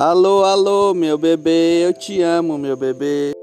Alô, alô, meu bebê, eu te amo, meu bebê.